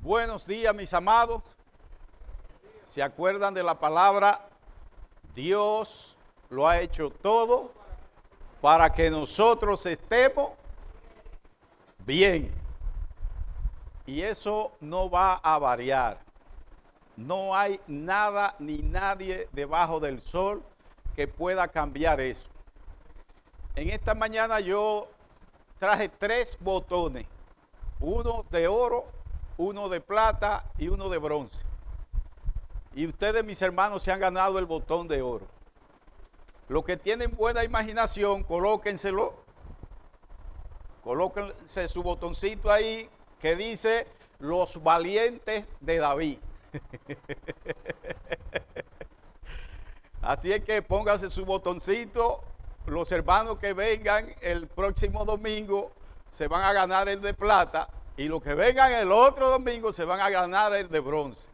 Buenos días, mis amados. ¿Se acuerdan de la palabra? Dios lo ha hecho todo para que nosotros estemos bien. Y eso no va a variar. No hay nada ni nadie debajo del sol que pueda cambiar eso. En esta mañana yo traje tres botones, uno de oro, uno de plata y uno de bronce. Y ustedes, mis hermanos, se han ganado el botón de oro. Los que tienen buena imaginación, colóquenselo. Colóquense su botoncito ahí que dice los valientes de David. Así es que pónganse su botoncito. Los hermanos que vengan el próximo domingo se van a ganar el de plata y los que vengan el otro domingo se van a ganar el de bronce.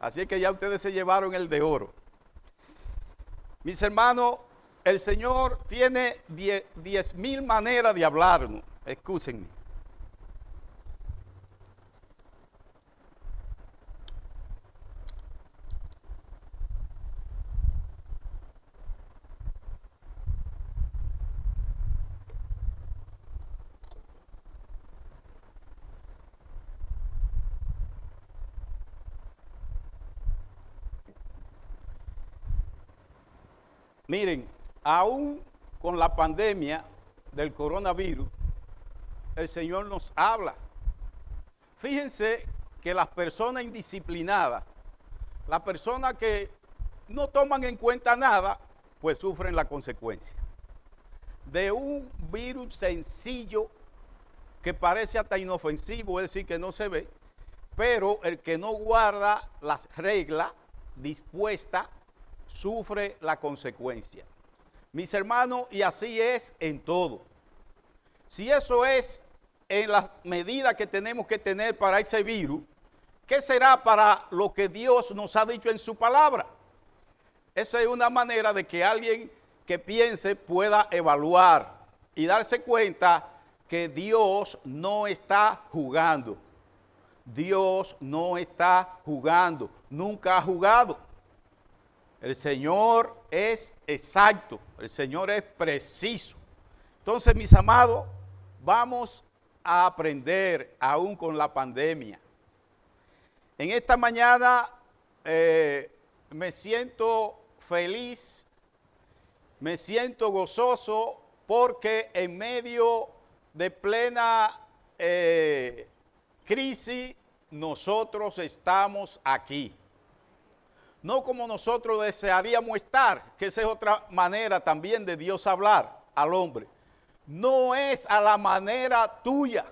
Así que ya ustedes se llevaron el de oro. Mis hermanos, el Señor tiene diez, mil maneras de hablarnos. Excúsenme. Miren, aún con la pandemia del coronavirus, el Señor nos habla. Fíjense que las personas indisciplinadas, las personas que no toman en cuenta nada, pues sufren la consecuencia de un virus sencillo que parece hasta inofensivo, es decir, que no se ve, pero el que no guarda las reglas dispuestas sufre la consecuencia. Mis hermanos, y así es en todo. Si eso es en las medidas que tenemos que tener para ese virus, ¿qué será para lo que Dios nos ha dicho en su palabra? Esa es una manera de que alguien que piense pueda evaluar y darse cuenta que Dios no está jugando. Dios no está jugando, nunca ha jugado. El Señor es exacto, el Señor es preciso. Entonces, mis amados, vamos a aprender aún con la pandemia. En esta mañana eh, me siento feliz, me siento gozoso porque en medio de plena eh, crisis nosotros estamos aquí no como nosotros desearíamos estar, que esa es otra manera también de Dios hablar al hombre. No es a la manera tuya,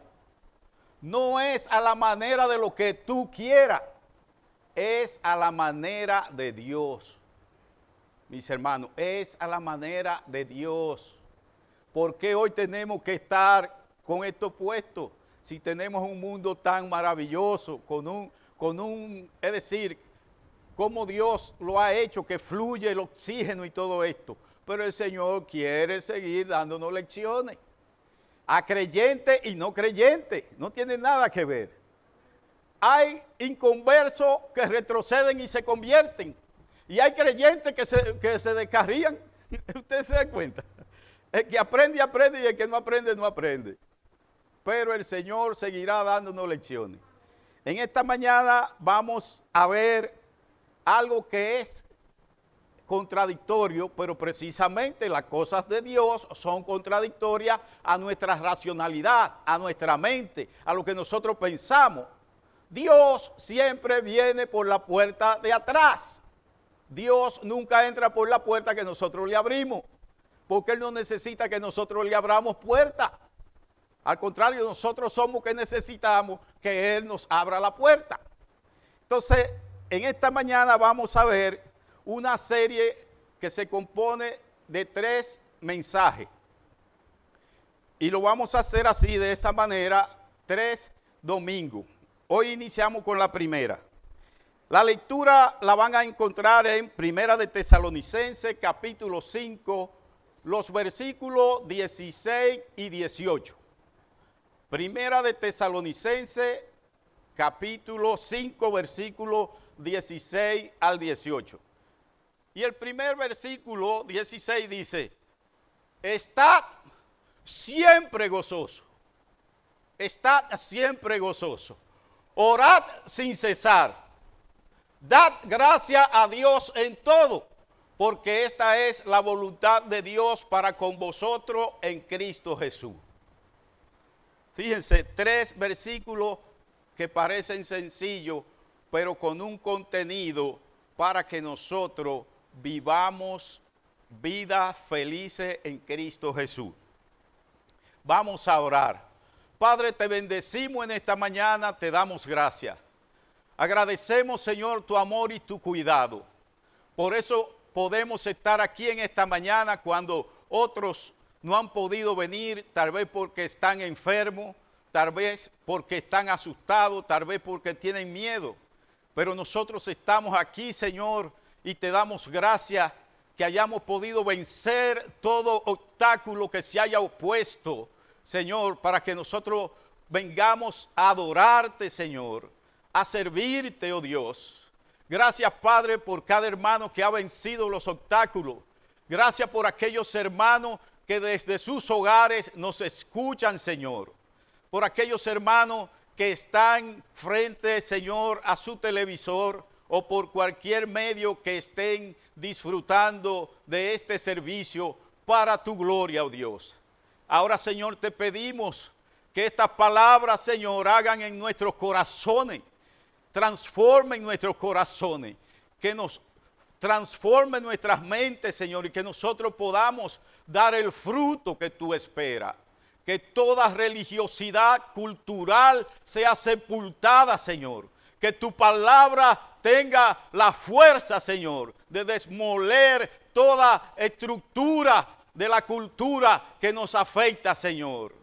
no es a la manera de lo que tú quieras, es a la manera de Dios. Mis hermanos, es a la manera de Dios. ¿Por qué hoy tenemos que estar con esto puesto? Si tenemos un mundo tan maravilloso, con un, con un, es decir, cómo Dios lo ha hecho, que fluye el oxígeno y todo esto. Pero el Señor quiere seguir dándonos lecciones. A creyente y no creyente. No tiene nada que ver. Hay inconversos que retroceden y se convierten. Y hay creyentes que se, que se descarrían. Usted se da cuenta. El que aprende, aprende y el que no aprende, no aprende. Pero el Señor seguirá dándonos lecciones. En esta mañana vamos a ver algo que es contradictorio, pero precisamente las cosas de Dios son contradictorias a nuestra racionalidad, a nuestra mente, a lo que nosotros pensamos. Dios siempre viene por la puerta de atrás. Dios nunca entra por la puerta que nosotros le abrimos, porque Él no necesita que nosotros le abramos puerta. Al contrario, nosotros somos que necesitamos que Él nos abra la puerta. Entonces, en esta mañana vamos a ver una serie que se compone de tres mensajes. Y lo vamos a hacer así, de esa manera, tres domingos. Hoy iniciamos con la primera. La lectura la van a encontrar en Primera de Tesalonicense, capítulo 5, los versículos 16 y 18. Primera de Tesalonicense, capítulo 5, versículo 16 al 18. Y el primer versículo 16 dice, estad siempre gozoso, estad siempre gozoso, orad sin cesar, dad gracia a Dios en todo, porque esta es la voluntad de Dios para con vosotros en Cristo Jesús. Fíjense, tres versículos que parecen sencillos, pero con un contenido para que nosotros vivamos vida felices en Cristo Jesús. Vamos a orar. Padre, te bendecimos en esta mañana, te damos gracias. Agradecemos, Señor, tu amor y tu cuidado. Por eso podemos estar aquí en esta mañana cuando otros no han podido venir, tal vez porque están enfermos, tal vez porque están asustados, tal vez porque tienen miedo. Pero nosotros estamos aquí, Señor, y te damos gracias que hayamos podido vencer todo obstáculo que se haya opuesto, Señor, para que nosotros vengamos a adorarte, Señor, a servirte, oh Dios. Gracias, Padre, por cada hermano que ha vencido los obstáculos. Gracias por aquellos hermanos que desde sus hogares nos escuchan, Señor. Por aquellos hermanos que están frente, Señor, a su televisor o por cualquier medio que estén disfrutando de este servicio para tu gloria, oh Dios. Ahora, Señor, te pedimos que estas palabras, Señor, hagan en nuestros corazones, transformen nuestros corazones, que nos transformen nuestras mentes, Señor, y que nosotros podamos dar el fruto que tú esperas. Que toda religiosidad cultural sea sepultada, Señor. Que tu palabra tenga la fuerza, Señor, de desmoler toda estructura de la cultura que nos afecta, Señor.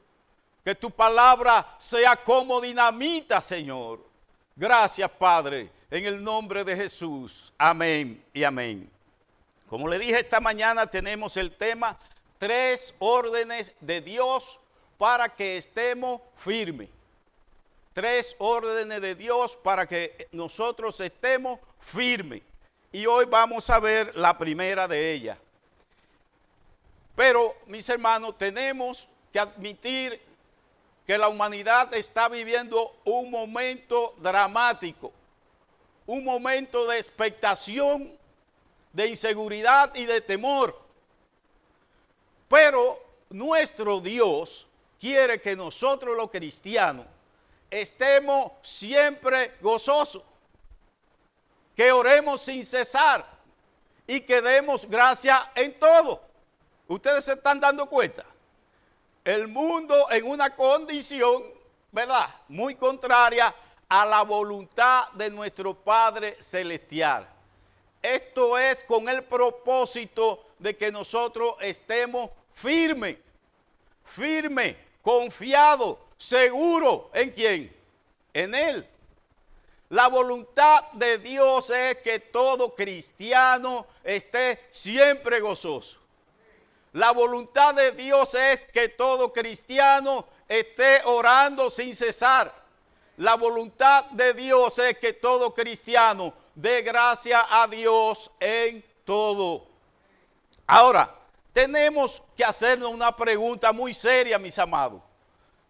Que tu palabra sea como dinamita, Señor. Gracias, Padre, en el nombre de Jesús. Amén y amén. Como le dije esta mañana, tenemos el tema tres órdenes de Dios para que estemos firmes tres órdenes de Dios para que nosotros estemos firmes. Y hoy vamos a ver la primera de ellas. Pero, mis hermanos, tenemos que admitir que la humanidad está viviendo un momento dramático, un momento de expectación, de inseguridad y de temor. Pero nuestro Dios quiere que nosotros los cristianos estemos siempre gozosos, que oremos sin cesar y que demos gracia en todo. Ustedes se están dando cuenta. El mundo en una condición, ¿verdad? Muy contraria a la voluntad de nuestro Padre Celestial. Esto es con el propósito de que nosotros estemos firmes, firmes, confiados seguro en quién? En Él. La voluntad de Dios es que todo cristiano esté siempre gozoso. La voluntad de Dios es que todo cristiano esté orando sin cesar. La voluntad de Dios es que todo cristiano dé gracia a Dios en todo. Ahora, tenemos que hacernos una pregunta muy seria, mis amados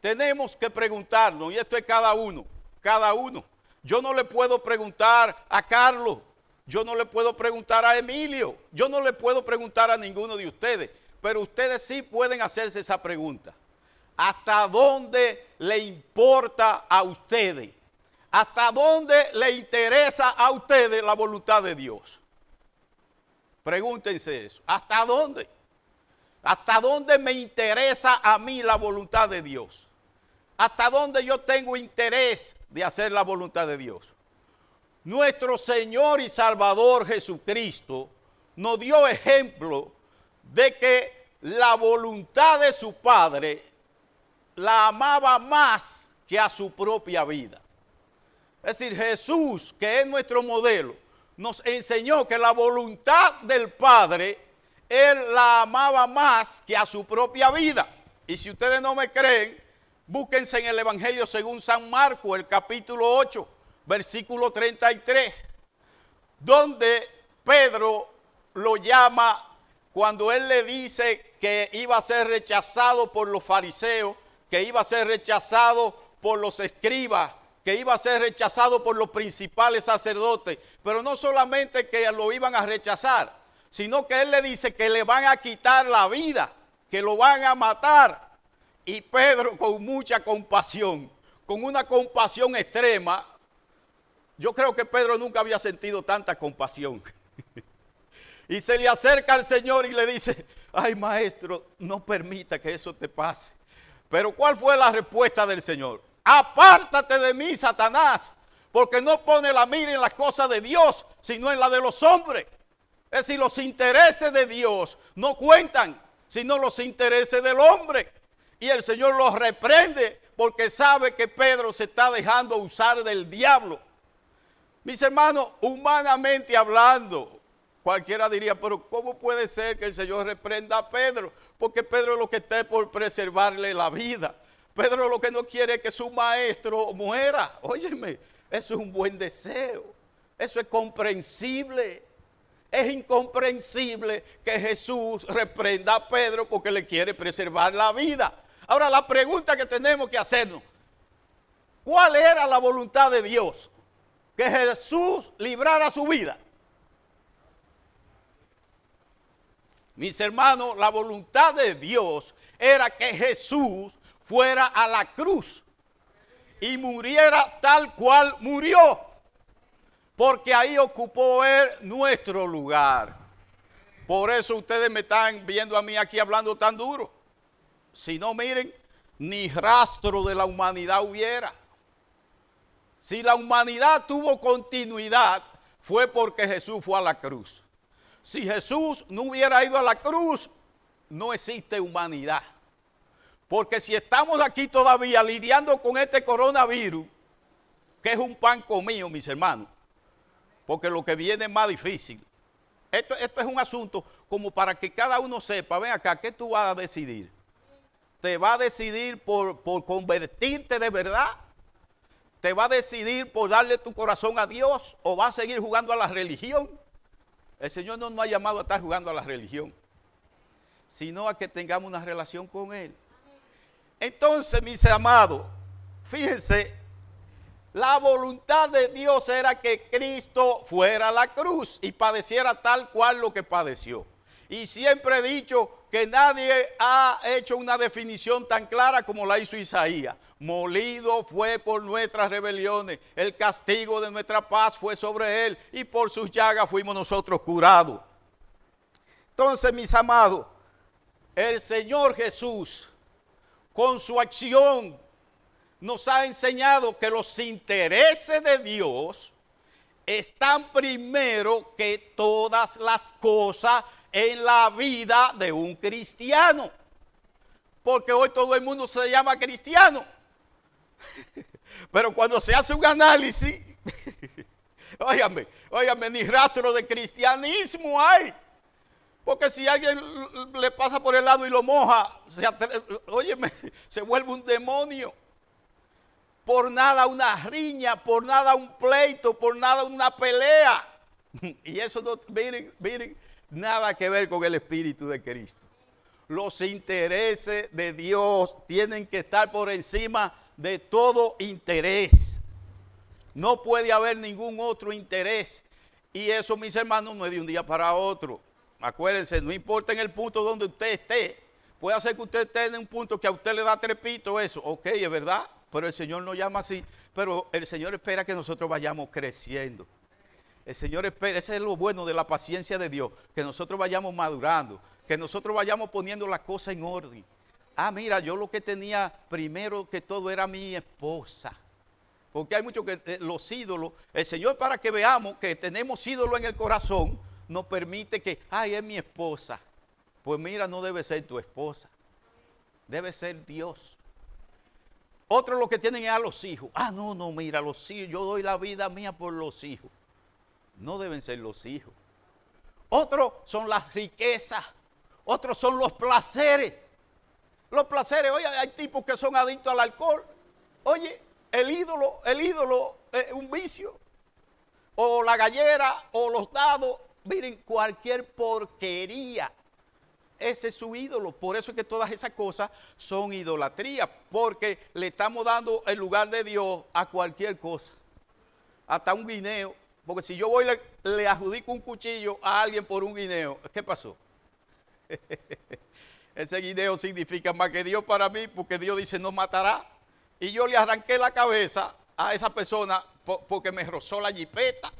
tenemos que preguntarnos, y esto es cada uno, cada uno. Yo no le puedo preguntar a Carlos, yo no le puedo preguntar a Emilio, yo no le puedo preguntar a ninguno de ustedes, pero ustedes sí pueden hacerse esa pregunta. ¿Hasta dónde le importa a ustedes? ¿Hasta dónde le interesa a ustedes la voluntad de Dios? Pregúntense eso. ¿Hasta dónde? ¿Hasta dónde me interesa a mí la voluntad de Dios? Hasta dónde yo tengo interés de hacer la voluntad de Dios. Nuestro Señor y Salvador Jesucristo nos dio ejemplo de que la voluntad de su Padre la amaba más que a su propia vida. Es decir, Jesús, que es nuestro modelo, nos enseñó que la voluntad del Padre, Él la amaba más que a su propia vida. Y si ustedes no me creen, Búsquense en el Evangelio según San Marco, el capítulo 8, versículo 33, donde Pedro lo llama cuando él le dice que iba a ser rechazado por los fariseos, que iba a ser rechazado por los escribas, que iba a ser rechazado por los principales sacerdotes, pero no solamente que lo iban a rechazar, sino que él le dice que le van a quitar la vida, que lo van a matar. Y Pedro con mucha compasión, con una compasión extrema, yo creo que Pedro nunca había sentido tanta compasión. y se le acerca al Señor y le dice, ay maestro, no permita que eso te pase. Pero ¿cuál fue la respuesta del Señor? Apártate de mí, Satanás, porque no pone la mira en las cosas de Dios, sino en la de los hombres. Es decir, los intereses de Dios no cuentan, sino los intereses del hombre. Y el Señor los reprende porque sabe que Pedro se está dejando usar del diablo. Mis hermanos, humanamente hablando, cualquiera diría, pero ¿cómo puede ser que el Señor reprenda a Pedro? Porque Pedro lo que está por preservarle la vida. Pedro lo que no quiere es que su maestro muera. Óyeme, eso es un buen deseo. Eso es comprensible. Es incomprensible que Jesús reprenda a Pedro porque le quiere preservar la vida. Ahora la pregunta que tenemos que hacernos, ¿cuál era la voluntad de Dios? Que Jesús librara su vida. Mis hermanos, la voluntad de Dios era que Jesús fuera a la cruz y muriera tal cual murió, porque ahí ocupó él nuestro lugar. Por eso ustedes me están viendo a mí aquí hablando tan duro. Si no, miren, ni rastro de la humanidad hubiera. Si la humanidad tuvo continuidad, fue porque Jesús fue a la cruz. Si Jesús no hubiera ido a la cruz, no existe humanidad. Porque si estamos aquí todavía lidiando con este coronavirus, que es un pan comido, mis hermanos, porque lo que viene es más difícil. Esto, esto es un asunto como para que cada uno sepa, ven acá, ¿qué tú vas a decidir? ¿Te va a decidir por, por convertirte de verdad? ¿Te va a decidir por darle tu corazón a Dios o va a seguir jugando a la religión? El Señor no nos ha llamado a estar jugando a la religión, sino a que tengamos una relación con Él. Entonces, mis amados, fíjense, la voluntad de Dios era que Cristo fuera a la cruz y padeciera tal cual lo que padeció. Y siempre he dicho que nadie ha hecho una definición tan clara como la hizo Isaías. Molido fue por nuestras rebeliones, el castigo de nuestra paz fue sobre él y por sus llagas fuimos nosotros curados. Entonces, mis amados, el Señor Jesús, con su acción, nos ha enseñado que los intereses de Dios están primero que todas las cosas en la vida de un cristiano. Porque hoy todo el mundo se llama cristiano. Pero cuando se hace un análisis, óyame, óyame, ni rastro de cristianismo hay. Porque si alguien le pasa por el lado y lo moja, se óyeme, se vuelve un demonio. Por nada una riña, por nada un pleito, por nada una pelea. Y eso no, miren, miren, nada que ver con el Espíritu de Cristo. Los intereses de Dios tienen que estar por encima de todo interés. No puede haber ningún otro interés. Y eso, mis hermanos, no es de un día para otro. Acuérdense, no importa en el punto donde usted esté. Puede hacer que usted esté en un punto que a usted le da trepito eso. Ok, es verdad, pero el Señor no llama así. Pero el Señor espera que nosotros vayamos creciendo. El Señor espera, ese es lo bueno de la paciencia de Dios, que nosotros vayamos madurando, que nosotros vayamos poniendo las cosas en orden. Ah, mira, yo lo que tenía primero que todo era mi esposa. Porque hay muchos que eh, los ídolos, el Señor para que veamos que tenemos ídolos en el corazón, nos permite que, ay, es mi esposa. Pues mira, no debe ser tu esposa, debe ser Dios. Otros lo que tienen es a los hijos. Ah, no, no, mira, los hijos, yo doy la vida mía por los hijos no deben ser los hijos. Otros son las riquezas, otros son los placeres. Los placeres, oye, hay tipos que son adictos al alcohol. Oye, el ídolo, el ídolo es un vicio. O la gallera, o los dados. Miren, cualquier porquería. Ese es su ídolo. Por eso es que todas esas cosas son idolatría. Porque le estamos dando el lugar de Dios a cualquier cosa. Hasta un guineo. Porque si yo voy le, le adjudico un cuchillo a alguien por un guineo, ¿qué pasó? Ese guineo significa más que Dios para mí, porque Dios dice no matará. Y yo le arranqué la cabeza a esa persona porque me rozó la jipeta,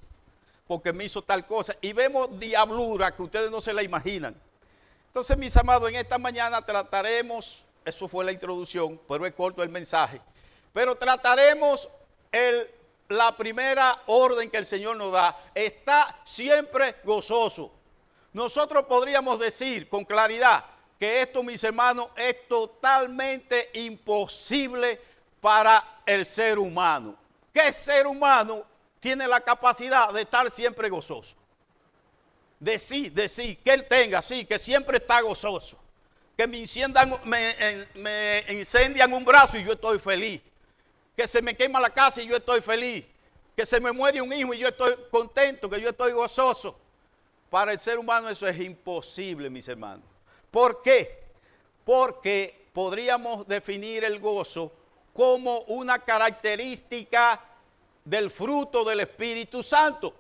porque me hizo tal cosa. Y vemos diablura que ustedes no se la imaginan. Entonces, mis amados, en esta mañana trataremos, eso fue la introducción, pero es corto el mensaje, pero trataremos el, la primera orden que el Señor nos da. Está siempre gozoso. Nosotros podríamos decir con claridad que esto, mis hermanos, es totalmente imposible para el ser humano. ¿Qué ser humano tiene la capacidad de estar siempre gozoso? De sí, de sí, que él tenga, sí, que siempre está gozoso. Que me me, me incendian un brazo y yo estoy feliz. Que se me quema la casa y yo estoy feliz. Que se me muere un hijo y yo estoy contento, que yo estoy gozoso. Para el ser humano eso es imposible, mis hermanos. ¿Por qué? Porque podríamos definir el gozo como una característica del fruto del Espíritu Santo.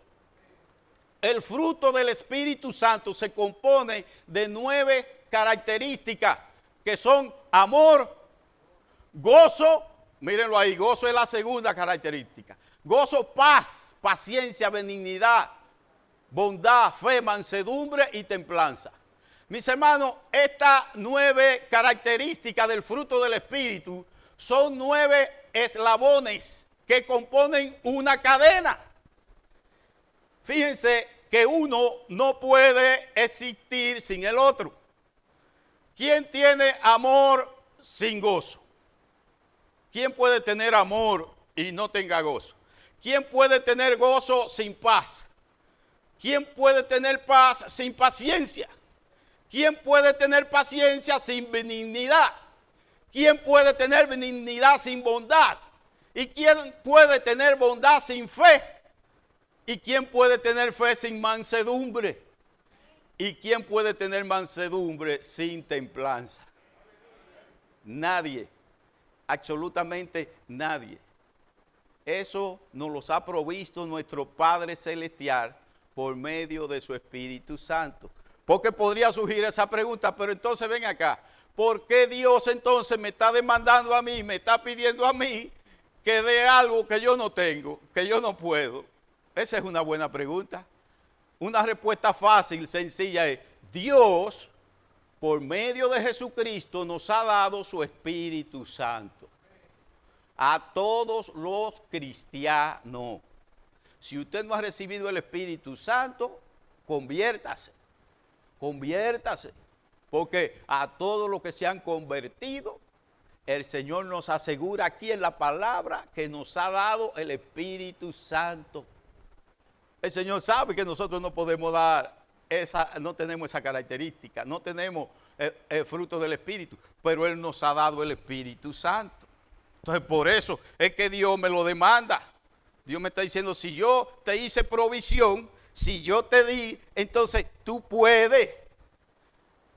El fruto del Espíritu Santo se compone de nueve características que son amor, gozo, mírenlo ahí, gozo es la segunda característica. Gozo, paz, paciencia, benignidad, bondad, fe, mansedumbre y templanza. Mis hermanos, estas nueve características del fruto del Espíritu son nueve eslabones que componen una cadena. Fíjense que uno no puede existir sin el otro. ¿Quién tiene amor sin gozo? ¿Quién puede tener amor y no tenga gozo? ¿Quién puede tener gozo sin paz? ¿Quién puede tener paz sin paciencia? ¿Quién puede tener paciencia sin benignidad? ¿Quién puede tener benignidad sin bondad? ¿Y quién puede tener bondad sin fe? ¿Y quién puede tener fe sin mansedumbre? ¿Y quién puede tener mansedumbre sin templanza? Nadie, absolutamente nadie. Eso nos los ha provisto nuestro Padre Celestial por medio de su Espíritu Santo. Porque podría surgir esa pregunta, pero entonces ven acá, ¿por qué Dios entonces me está demandando a mí, me está pidiendo a mí que dé algo que yo no tengo, que yo no puedo? Esa es una buena pregunta. Una respuesta fácil, sencilla es, Dios, por medio de Jesucristo, nos ha dado su Espíritu Santo. A todos los cristianos. Si usted no ha recibido el Espíritu Santo, conviértase conviértase, porque a todos los que se han convertido, el Señor nos asegura aquí en la palabra que nos ha dado el Espíritu Santo. El Señor sabe que nosotros no podemos dar esa, no tenemos esa característica, no tenemos el, el, fruto del Espíritu, pero Él nos ha dado el Espíritu Santo. Entonces, por eso es que Dios me lo demanda. Dios me está diciendo, si yo te hice provisión, si yo te di, entonces tú puedes.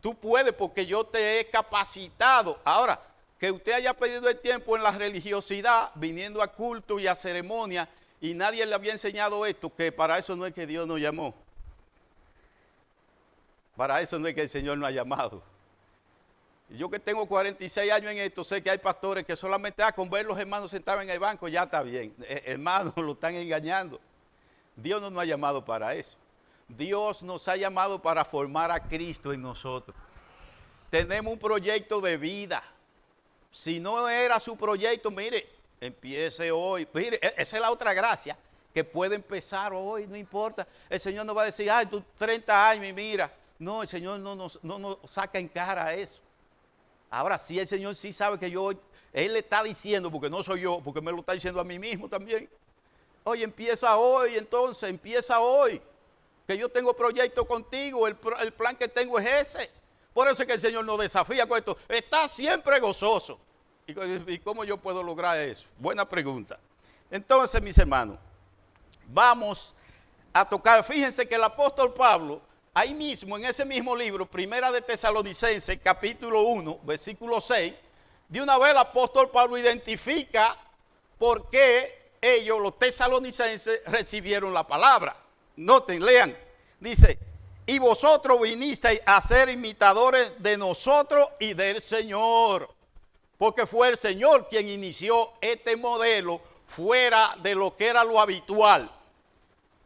Tú puedes porque yo te he capacitado. Ahora, que usted haya perdido el tiempo en la religiosidad, viniendo a culto y a ceremonia, y nadie le había enseñado esto, que para eso no es que Dios nos llamó. Para eso no es que el Señor nos ha llamado. Yo que tengo 46 años en esto, sé que hay pastores que solamente ah, con ver los hermanos sentados en el banco ya está bien. Eh, hermanos, lo están engañando. Dios no nos ha llamado para eso. Dios nos ha llamado para formar a Cristo en nosotros. Tenemos un proyecto de vida. Si no era su proyecto, mire, empiece hoy. Mire, e-, esa es la otra gracia, que puede empezar hoy, no importa. El Señor no va a decir, ay, tú 30 años y mira. No, el Señor no nos, no nos saca en cara eso. Ahora sí, el Señor sí sabe que yo, Él le está diciendo, porque no soy yo, porque me lo está diciendo a mí mismo también. Oye, empieza hoy, entonces, empieza hoy. Que yo tengo proyecto contigo, el, el, plan que tengo es ese. Por eso es que el Señor nos desafía con esto. Está siempre gozoso. ¿Y, cómo yo puedo lograr eso? Buena pregunta. Entonces, mis hermanos, vamos a tocar. Fíjense que el apóstol Pablo, ahí mismo, en ese mismo libro, Primera de Tesalonicenses, capítulo 1, versículo 6, de una vez el apóstol Pablo identifica por qué ellos, los tesalonicenses, recibieron la palabra. Noten, lean. Dice, y vosotros vinisteis a ser imitadores de nosotros y del Señor. Porque fue el Señor quien inició este modelo fuera de lo que era lo habitual.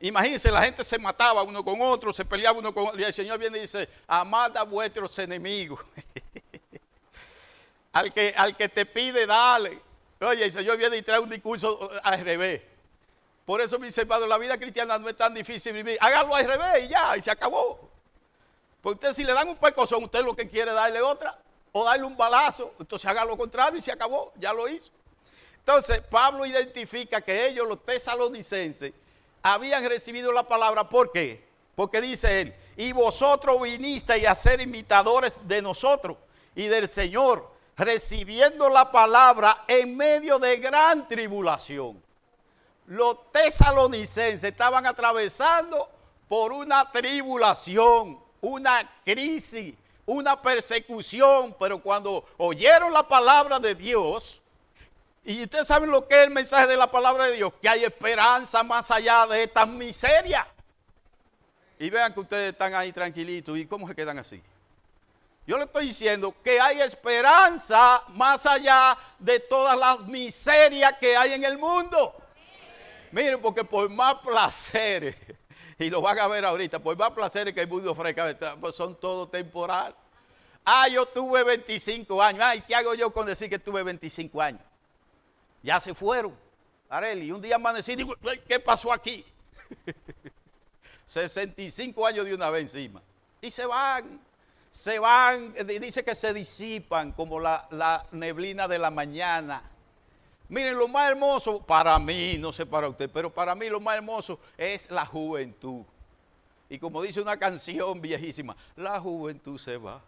Imagínense, la gente se mataba uno con otro, se peleaba uno con otro. Y el Señor viene y dice, amad a vuestros enemigos. al, que, al que te pide, dale. Oye, el Señor viene y trae un discurso al revés. Por eso, mis hermanos, la vida cristiana no es tan difícil vivir. Hágalo al revés y ya, y se acabó. Porque usted si le dan un pecozón, usted lo que quiere darle otra, o darle un balazo, entonces haga lo contrario y se acabó, ya lo hizo. Entonces, Pablo identifica que ellos, los tesalonicenses, habían recibido la palabra, ¿por qué? Porque dice él, y vosotros vinisteis a ser imitadores de nosotros y del Señor, recibiendo la palabra en medio de gran tribulación los tesalonicenses estaban atravesando por una tribulación, una crisis, una persecución, pero cuando oyeron la palabra de Dios, y ustedes saben lo que es el mensaje de la palabra de Dios, que hay esperanza más allá de esta miseria. Y vean que ustedes están ahí tranquilitos, ¿y cómo se quedan así? Yo le estoy diciendo que hay esperanza más allá de todas las miserias que hay en el mundo. Miren, porque por más placeres, y lo van a ver ahorita, por más placeres que el mundo ofrezca, pues son todo temporal. Ah, yo tuve 25 años. Ay, ¿qué hago yo con decir que tuve 25 años? Ya se fueron. Areli, un día amanecí y digo, ¿qué pasó aquí? 65 años de una vez encima. Y se van, se van, dice que se disipan como la, la neblina de la mañana. Miren, lo más hermoso, para mí, no sé para usted, pero para mí lo más hermoso es la juventud. Y como dice una canción viejísima, la juventud se va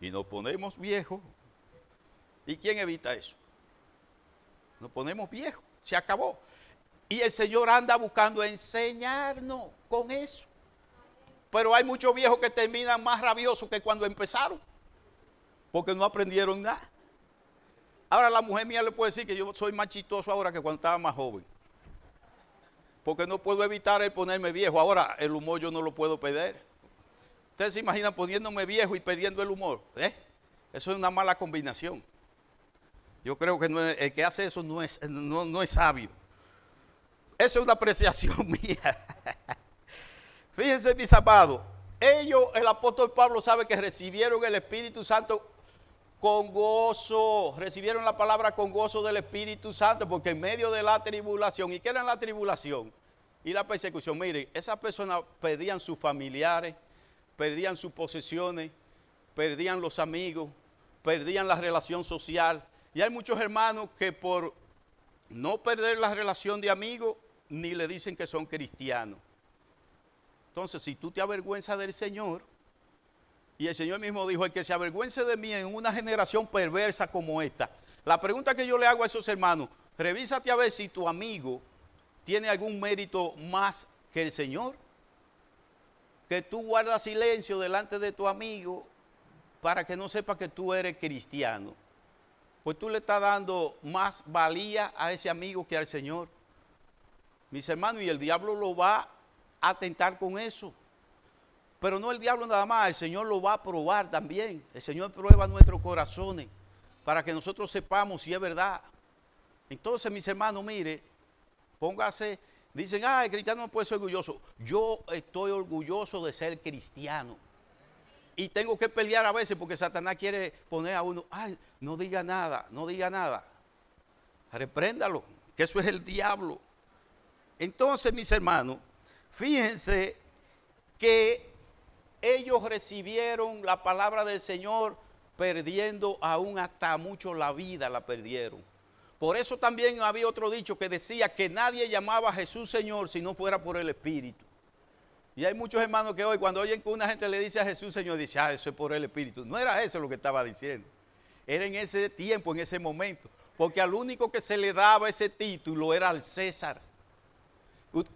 y nos ponemos viejos. ¿Y quién evita eso? Nos ponemos viejos, se acabó. Y el Señor anda buscando enseñarnos con eso. Pero hay muchos viejos que terminan más rabiosos que cuando empezaron, porque no aprendieron nada. Ahora la mujer mía le puede decir que yo soy más chistoso ahora que cuando estaba más joven. Porque no puedo evitar el ponerme viejo. Ahora el humor yo no lo puedo perder. Ustedes se imaginan poniéndome viejo y perdiendo el humor. ¿Eh? Eso es una mala combinación. Yo creo que el que hace eso no es, no, no es sabio. Eso es una apreciación mía. Fíjense, mis amados. Ellos, el apóstol Pablo sabe que recibieron el Espíritu Santo con gozo, recibieron la palabra con gozo del Espíritu Santo, porque en medio de la tribulación, ¿y qué era la tribulación? Y la persecución, miren, esas personas perdían sus familiares, perdían sus posesiones, perdían los amigos, perdían la relación social. Y hay muchos hermanos que por no perder la relación de amigos, ni le dicen que son cristianos. Entonces, si tú te avergüenzas del Señor, y el Señor mismo dijo, el que se avergüence de mí en una generación perversa como esta. La pregunta que yo le hago a esos hermanos, revísate a ver si tu amigo tiene algún mérito más que el Señor. Que tú guardas silencio delante de tu amigo para que no sepa que tú eres cristiano. Pues tú le estás dando más valía a ese amigo que al Señor. Mis hermanos, y el diablo lo va a tentar con eso. Pero no el diablo nada más, el Señor lo va a probar también. El Señor prueba nuestros corazones para que nosotros sepamos si es verdad. Entonces, mis hermanos, mire, póngase, dicen, ah, el cristiano no puede ser orgulloso. Yo estoy orgulloso de ser cristiano. Y tengo que pelear a veces porque Satanás quiere poner a uno, ay, no diga nada, no diga nada. Repréndalo, que eso es el diablo. Entonces, mis hermanos, fíjense que ellos recibieron la palabra del Señor perdiendo aún hasta mucho la vida la perdieron. Por eso también había otro dicho que decía que nadie llamaba a Jesús Señor si no fuera por el Espíritu. Y hay muchos hermanos que hoy cuando oyen que una gente le dice a Jesús Señor, dice, ah, eso es por el Espíritu. No era eso lo que estaba diciendo. Era en ese tiempo, en ese momento. Porque al único que se le daba ese título era al César.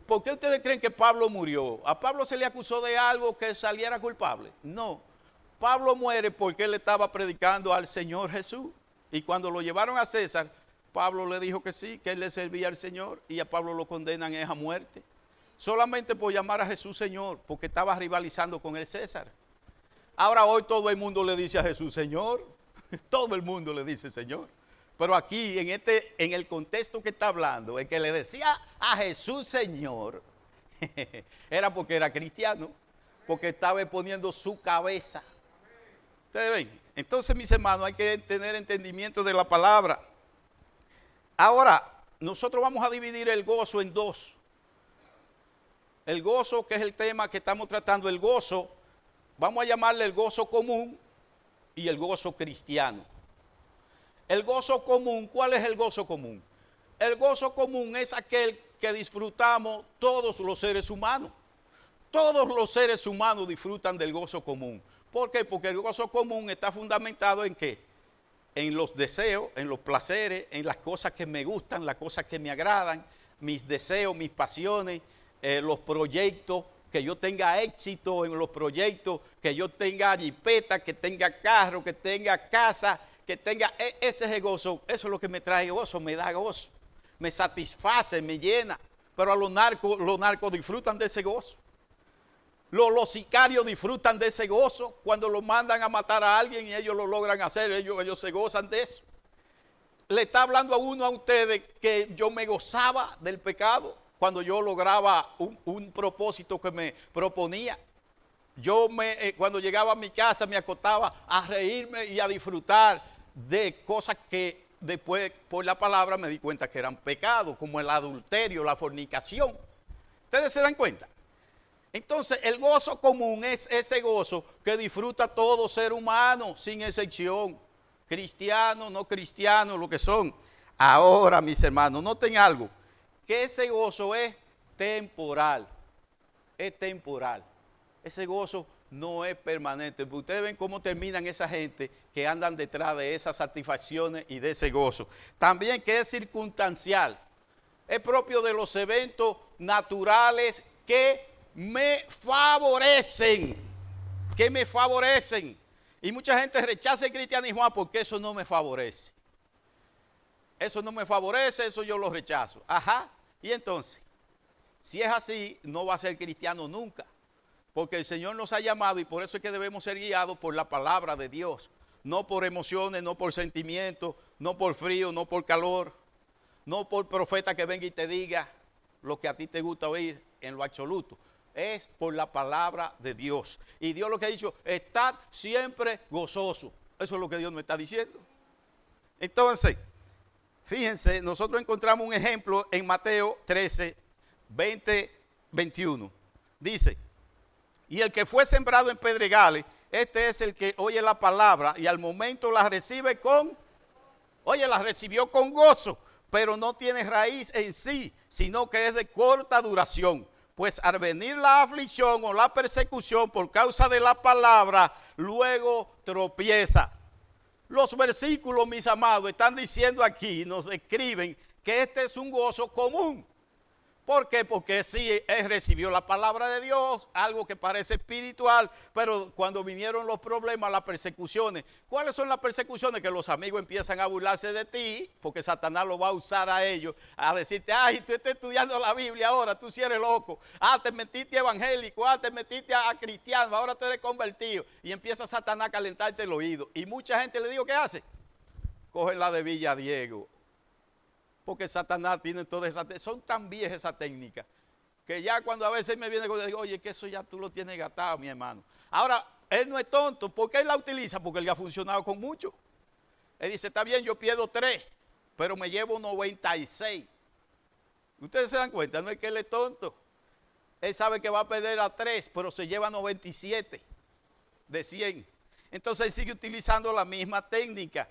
¿Por qué ustedes creen que Pablo murió? ¿A Pablo se le acusó de algo que saliera culpable? No. Pablo muere porque él estaba predicando al Señor Jesús. Y cuando lo llevaron a César, Pablo le dijo que sí, que él le servía al Señor y a Pablo lo condenan a muerte. Solamente por llamar a Jesús Señor, porque estaba rivalizando con el César. Ahora hoy todo el mundo le dice a Jesús Señor. Todo el mundo le dice Señor. Pero aquí, en, este, en el contexto que está hablando, el que le decía a Jesús Señor, era porque era cristiano, porque estaba poniendo su cabeza. Ustedes ven. Entonces, mis hermanos, hay que tener entendimiento de la palabra. Ahora, nosotros vamos a dividir el gozo en dos. El gozo, que es el tema que estamos tratando, el gozo, vamos a llamarle el gozo común y el gozo cristiano. El gozo común, ¿cuál es el gozo común? El gozo común es aquel que disfrutamos todos los seres humanos. Todos los seres humanos disfrutan del gozo común. ¿Por qué? Porque el gozo común está fundamentado en qué? En los deseos, en los placeres, en las cosas que me gustan, las cosas que me agradan, mis deseos, mis pasiones, eh, los proyectos, que yo tenga éxito en los proyectos, que yo tenga jipeta, que tenga carro, que tenga casa, que tenga e, ese es el gozo, eso es lo que me trae gozo, me da gozo, me satisface, me llena. Pero a los narcos, los narcos disfrutan de ese gozo. Los, los, sicarios disfrutan de ese gozo cuando lo mandan a matar a alguien y ellos lo logran hacer, ellos, ellos se gozan de eso. Le está hablando a uno a ustedes que yo me gozaba del pecado cuando yo lograba un, un propósito que me proponía. Yo me, eh, cuando llegaba a mi casa me acostaba a reírme y a disfrutar de cosas que después por la palabra me di cuenta que eran pecados, como el adulterio, la fornicación. ¿Ustedes se dan cuenta? Entonces el gozo común es ese gozo que disfruta todo ser humano, sin excepción, cristiano, no cristiano, lo que son. Ahora, mis hermanos, noten algo, que ese gozo es temporal, es temporal. Ese gozo no es permanente. Ustedes ven cómo terminan esa gente que andan detrás de esas satisfacciones y de ese gozo. También que es circunstancial. Es propio de los eventos naturales que me favorecen. Que me favorecen. Y mucha gente rechaza el cristianismo ah, porque eso no me favorece. Eso no me favorece, eso yo lo rechazo. Ajá. Y entonces, si es así, no va a ser cristiano nunca. Porque el Señor nos ha llamado y por eso es que debemos ser guiados por la palabra de Dios. No por emociones, no por sentimientos, no por frío, no por calor, no por profeta que venga y te diga lo que a ti te gusta oír en lo absoluto. Es por la palabra de Dios. Y Dios lo que ha dicho, estad siempre gozoso. Eso es lo que Dios me está diciendo. Entonces, fíjense, nosotros encontramos un ejemplo en Mateo 13, 20, 21. Dice, y el que fue sembrado en pedregales, este es el que oye la palabra y al momento la recibe con, oye, la recibió con gozo, pero no tiene raíz en sí, sino que es de corta duración. Pues al venir la aflicción o la persecución por causa de la palabra, luego tropieza. Los versículos, mis amados, están diciendo aquí, nos escriben que este es un gozo común. ¿Por qué? Porque sí, él recibió la palabra de Dios, algo que parece espiritual, pero cuando vinieron los problemas, las persecuciones, ¿cuáles son las persecuciones? Que los amigos empiezan a burlarse de ti, porque Satanás lo va a usar a ellos, a decirte, ay, tú estás estudiando la Biblia ahora, tú sí eres loco, ah, te metiste evangélico, ah, te metiste a, cristiano, ahora tú eres convertido, y empieza Satanás a calentarte el oído. Y mucha gente le digo, ¿qué hace? Cogen la de Villa Diego, porque Satanás tiene todas esas, son tan viejas esas técnicas, que ya cuando a veces me viene con digo, oye, que eso ya tú lo tienes gastado, mi hermano. Ahora, él no es tonto, ¿por qué él la utiliza? Porque él ya ha funcionado con mucho. Él dice, está bien, yo pierdo tres, pero me llevo 96. Ustedes se dan cuenta, no es que él es tonto. Él sabe que va a perder a tres, pero se lleva 97 de 100. Entonces él sigue utilizando la misma técnica.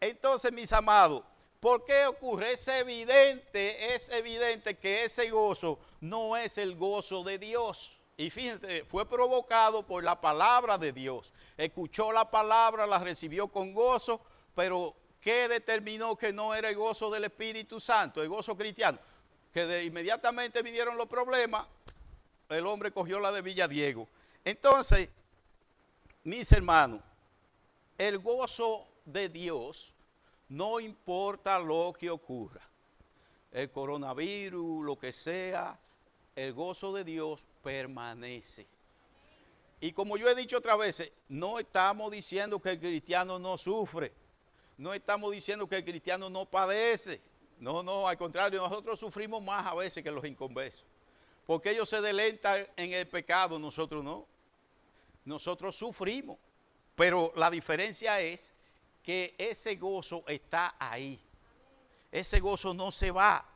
Entonces, mis amados, ¿Por qué ocurre? Es evidente, es evidente que ese gozo no es el gozo de Dios. Y fíjense, fue provocado por la palabra de Dios. Escuchó la palabra, la recibió con gozo, pero ¿qué determinó que no era el gozo del Espíritu Santo, el gozo cristiano? Que de inmediatamente vinieron los problemas, el hombre cogió la de Villadiego. Entonces, mis hermanos, el gozo de Dios no importa lo que ocurra. El coronavirus, lo que sea, el gozo de Dios permanece. Y como yo he dicho otras veces, no estamos diciendo que el cristiano no sufre, no estamos diciendo que el cristiano no padece. No, no, al contrario, nosotros sufrimos más a veces que los inconversos. Porque ellos se delentan en el pecado, nosotros no. Nosotros sufrimos. Pero la diferencia es que ese gozo está ahí. Ese gozo no se va.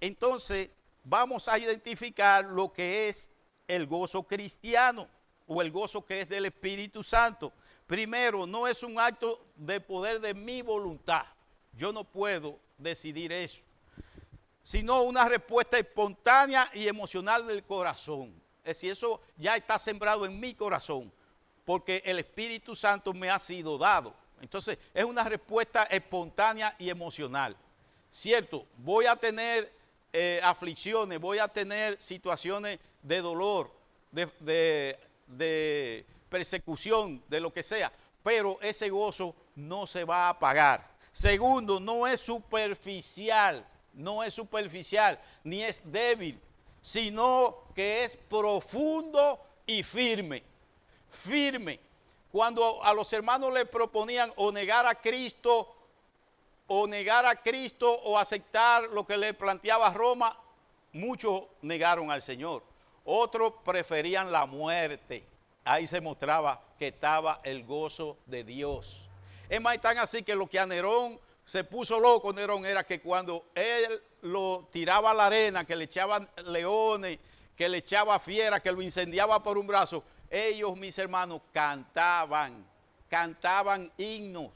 Entonces, vamos a identificar lo que es el gozo cristiano o el gozo que es del Espíritu Santo. Primero, no es un acto de poder de mi voluntad. Yo no puedo decidir eso, sino una respuesta espontánea y emocional del corazón. Es decir, eso ya está sembrado en mi corazón, porque el Espíritu Santo me ha sido dado. Entonces, es una respuesta espontánea y emocional. Cierto, voy a tener eh, aflicciones, voy a tener situaciones de dolor, de, de persecución, de lo que sea, pero ese gozo no se va a apagar. Segundo, no es superficial, no es superficial, ni es débil, sino que es profundo y firme. Firme. Cuando a los hermanos le proponían o negar a Cristo, o negar a Cristo, o aceptar lo que le planteaba Roma, muchos negaron al Señor. Otros preferían la muerte. Ahí se mostraba que estaba el gozo de Dios. Es más, tan así que lo que a Nerón se puso loco, Nerón, era que cuando él lo tiraba a la arena, que le echaban leones, que le echaba fiera, que lo incendiaba por un brazo, ellos, mis hermanos, cantaban, cantaban himnos.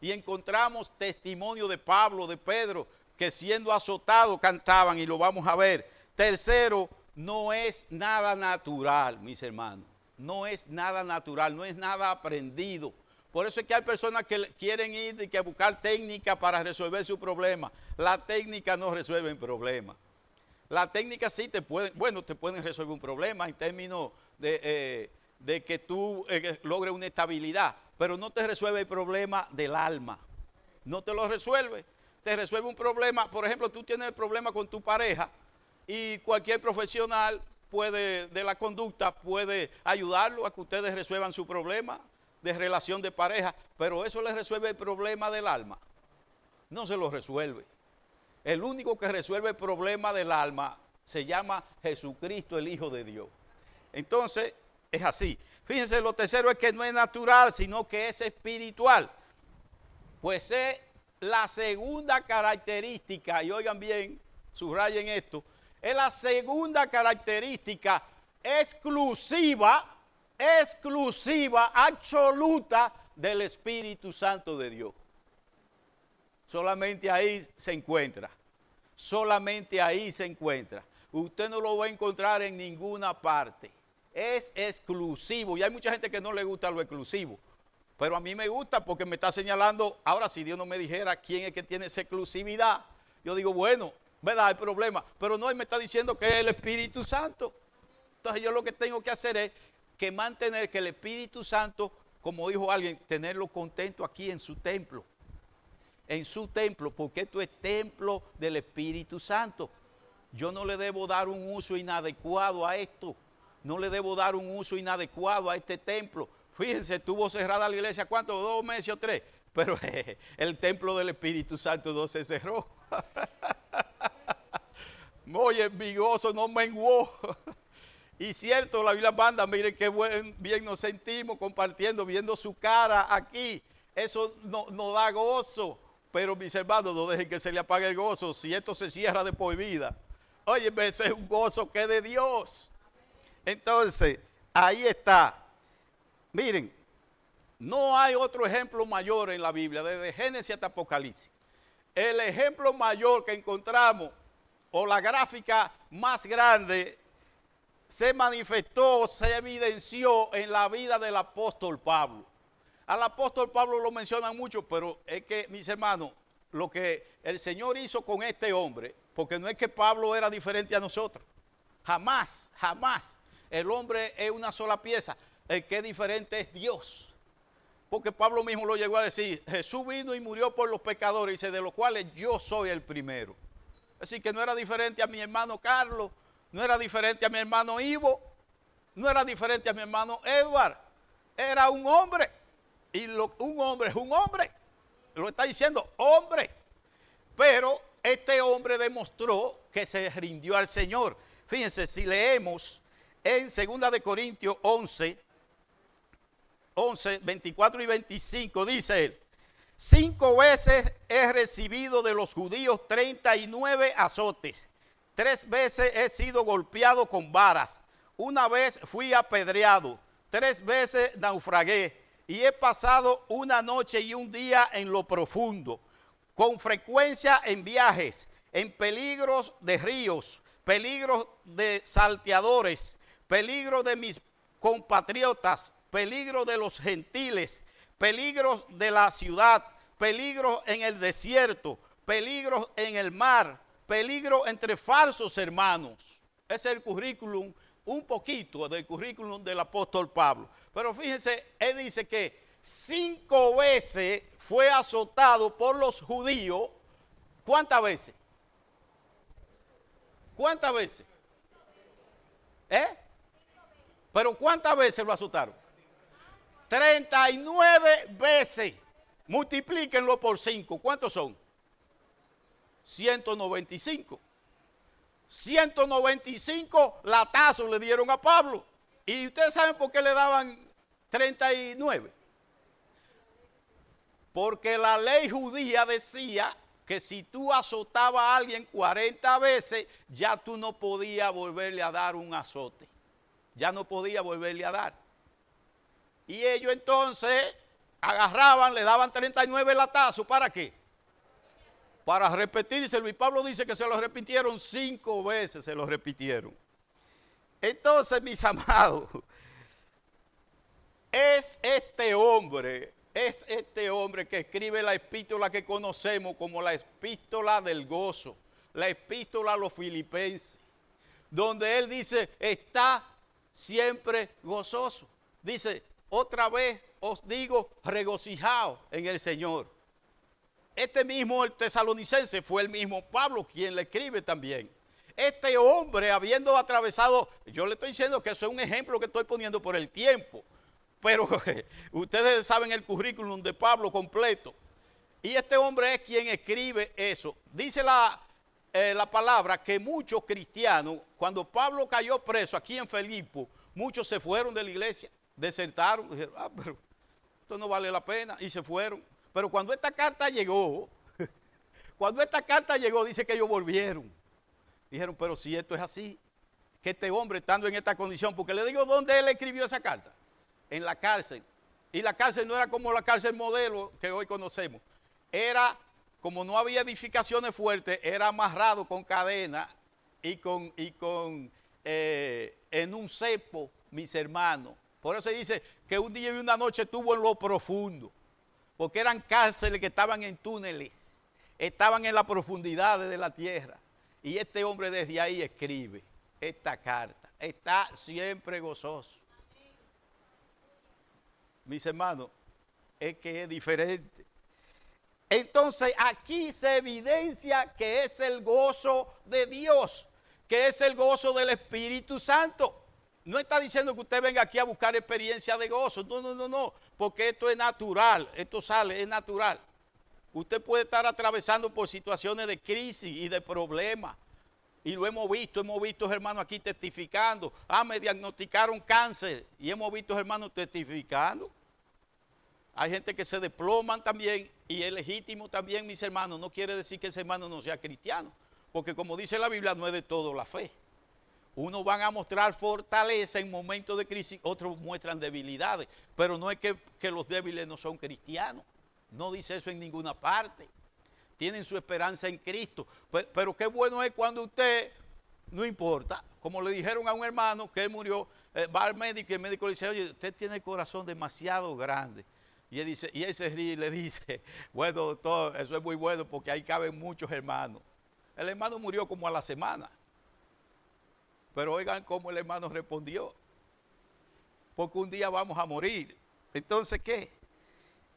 Y encontramos testimonio de Pablo, de Pedro, que siendo azotados cantaban y lo vamos a ver. Tercero, no es nada natural, mis hermanos. No es nada natural, no es nada aprendido. Por eso es que hay personas que quieren ir y que buscar técnica para resolver su problema. La técnica no resuelve el problema. La técnica sí te puede, bueno, te pueden resolver un problema en términos de, eh, de que tú eh, logres una estabilidad, pero no te resuelve el problema del alma. No te lo resuelve. Te resuelve un problema, por ejemplo, tú tienes el problema con tu pareja y cualquier profesional puede, de la conducta puede ayudarlo a que ustedes resuelvan su problema de relación de pareja, pero eso le resuelve el problema del alma. No se lo resuelve. El único que resuelve el problema del alma se llama Jesucristo, el Hijo de Dios. Entonces, es así. Fíjense, lo tercero es que no es natural, sino que es espiritual. Pues es la segunda característica, y oigan bien, subrayen esto, es la segunda característica exclusiva, exclusiva, absoluta del Espíritu Santo de Dios. Solamente ahí se encuentra. Solamente ahí se encuentra. Usted no lo va a encontrar en ninguna parte es exclusivo. Y hay mucha gente que no le gusta lo exclusivo. Pero a mí me gusta porque me está señalando, ahora si Dios no me dijera quién es que tiene esa exclusividad, yo digo, bueno, ¿verdad? Hay problema. Pero no, él me está diciendo que es el Espíritu Santo. Entonces yo lo que tengo que hacer es que mantener que el Espíritu Santo, como dijo alguien, tenerlo contento aquí en su templo. En su templo, porque esto es templo del Espíritu Santo. Yo no le debo dar un uso inadecuado a esto no le debo dar un uso inadecuado a este templo. Fíjense, estuvo cerrada la iglesia, ¿cuánto? ¿Dos meses o tres? Pero el templo del Espíritu Santo no se cerró. Oye, mi gozo no menguó. Y cierto, la Biblia manda, miren qué bien nos sentimos compartiendo, viendo su cara aquí. Eso nos no da gozo. Pero mis hermanos, no dejen que se le apague el gozo. Si esto se cierra de por vida. Oye, ese es un gozo que es de Dios. Entonces, ahí está. Miren, no hay otro ejemplo mayor en la Biblia, desde Génesis hasta Apocalipsis. El ejemplo mayor que encontramos, o la gráfica más grande se manifestó, se evidenció en la vida del apóstol Pablo. Al apóstol Pablo lo mencionan mucho, pero es que, mis hermanos, lo que el Señor hizo con este hombre, porque no es que Pablo era diferente a nosotros. Jamás, jamás. El hombre es una sola pieza. El que es diferente es Dios. Porque Pablo mismo lo llegó a decir, Jesús vino y murió por los pecadores, dice, de los cuales yo soy el primero. Así que no era diferente a mi hermano Carlos, no era diferente a mi hermano Ivo, no era diferente a mi hermano Edward, era un hombre. Y un hombre es un hombre. Lo está diciendo hombre. Pero este hombre demostró que se rindió al Señor. Fíjense, si leemos en 2 de Corintios 11, 11, 24 y 25, dice él, cinco veces he recibido de los judíos 39 azotes, tres veces he sido golpeado con varas, una vez fui apedreado, tres veces naufragué y he pasado una noche y un día en lo profundo, con frecuencia en viajes, en peligros de ríos, peligros de salteadores, peligro de mis compatriotas, peligro de los gentiles, peligros de la ciudad, peligro en el desierto, peligro en el mar, peligro entre falsos hermanos. Es el currículum, un poquito del currículum del apóstol Pablo. Pero fíjense, él dice que cinco veces fue azotado por los judíos. ¿Cuántas veces? ¿Cuántas veces? ¿Eh? Pero ¿cuántas veces lo azotaron? 39 veces. Multiplíquenlo por 5. ¿Cuántos son? 195. 195 latazos le dieron a Pablo. ¿Y ustedes saben por qué le daban 39? Porque la ley judía decía que si tú azotabas a alguien 40 veces, ya tú no podías volverle a dar un azote. Ya no podía volverle a dar. Y ellos entonces agarraban, le daban 39 latazos. ¿Para qué? Para repetírselo. Y Pablo dice que se lo repitieron cinco veces, se lo repitieron. Entonces, mis amados, es este hombre, es este hombre que escribe la epístola que conocemos como la epístola del gozo, la epístola a los filipenses, donde él dice, está siempre gozoso. Dice, otra vez os digo, regocijaos en el Señor. Este mismo el tesalonicense fue el mismo Pablo quien le escribe también. Este hombre, habiendo atravesado, yo le estoy diciendo que eso es un ejemplo que estoy poniendo por el tiempo, pero ustedes saben el currículum de Pablo completo. Y este hombre es quien escribe eso. Dice la, eh, la palabra que muchos cristianos, cuando Pablo cayó preso aquí en Felipe, muchos se fueron de la iglesia desertaron, dijeron, ah, pero esto no vale la pena, y se fueron. Pero cuando esta carta llegó, cuando esta carta llegó, dice que ellos volvieron. Dijeron, pero si esto es así, que este hombre estando en esta condición, porque le digo dónde él escribió esa carta, en la cárcel. Y la cárcel no era como la cárcel modelo que hoy conocemos, era como no había edificaciones fuertes, era amarrado con cadena y con, y con eh, en un cepo, mis hermanos, por eso dice que un día y una noche estuvo en lo profundo, porque eran cárceles que estaban en túneles, estaban en la profundidad de la tierra. Y este hombre desde ahí escribe esta carta. Está siempre gozoso. Mis hermanos, es que es diferente. Entonces aquí se evidencia que es el gozo de Dios, que es el gozo del Espíritu Santo. No está diciendo que usted venga aquí a buscar experiencia de gozo. No, no, no, no. Porque esto es natural. Esto sale, es natural. Usted puede estar atravesando por situaciones de crisis y de problemas. Y lo hemos visto, hemos visto hermanos aquí testificando. Ah, me diagnosticaron cáncer. Y hemos visto hermanos testificando. Hay gente que se deploman también y es legítimo también, mis hermanos. No quiere decir que ese hermano no sea cristiano. Porque como dice la Biblia, no es de todo la fe. Unos van a mostrar fortaleza en momentos de crisis, otros muestran debilidades. Pero no es que, los débiles no son cristianos. No dice eso en ninguna parte. Tienen su esperanza en Cristo. Pero, pero qué bueno es cuando usted no importa. Como le dijeron a un hermano que él murió, eh, va al médico y el médico le dice, oye, usted tiene el corazón demasiado grande. Y él, dice, y él se ríe y le dice, bueno, doctor, eso es muy bueno porque ahí caben muchos hermanos. El hermano murió como a la semana. Pero oigan cómo el hermano respondió. Porque un día vamos a morir. Entonces, ¿qué?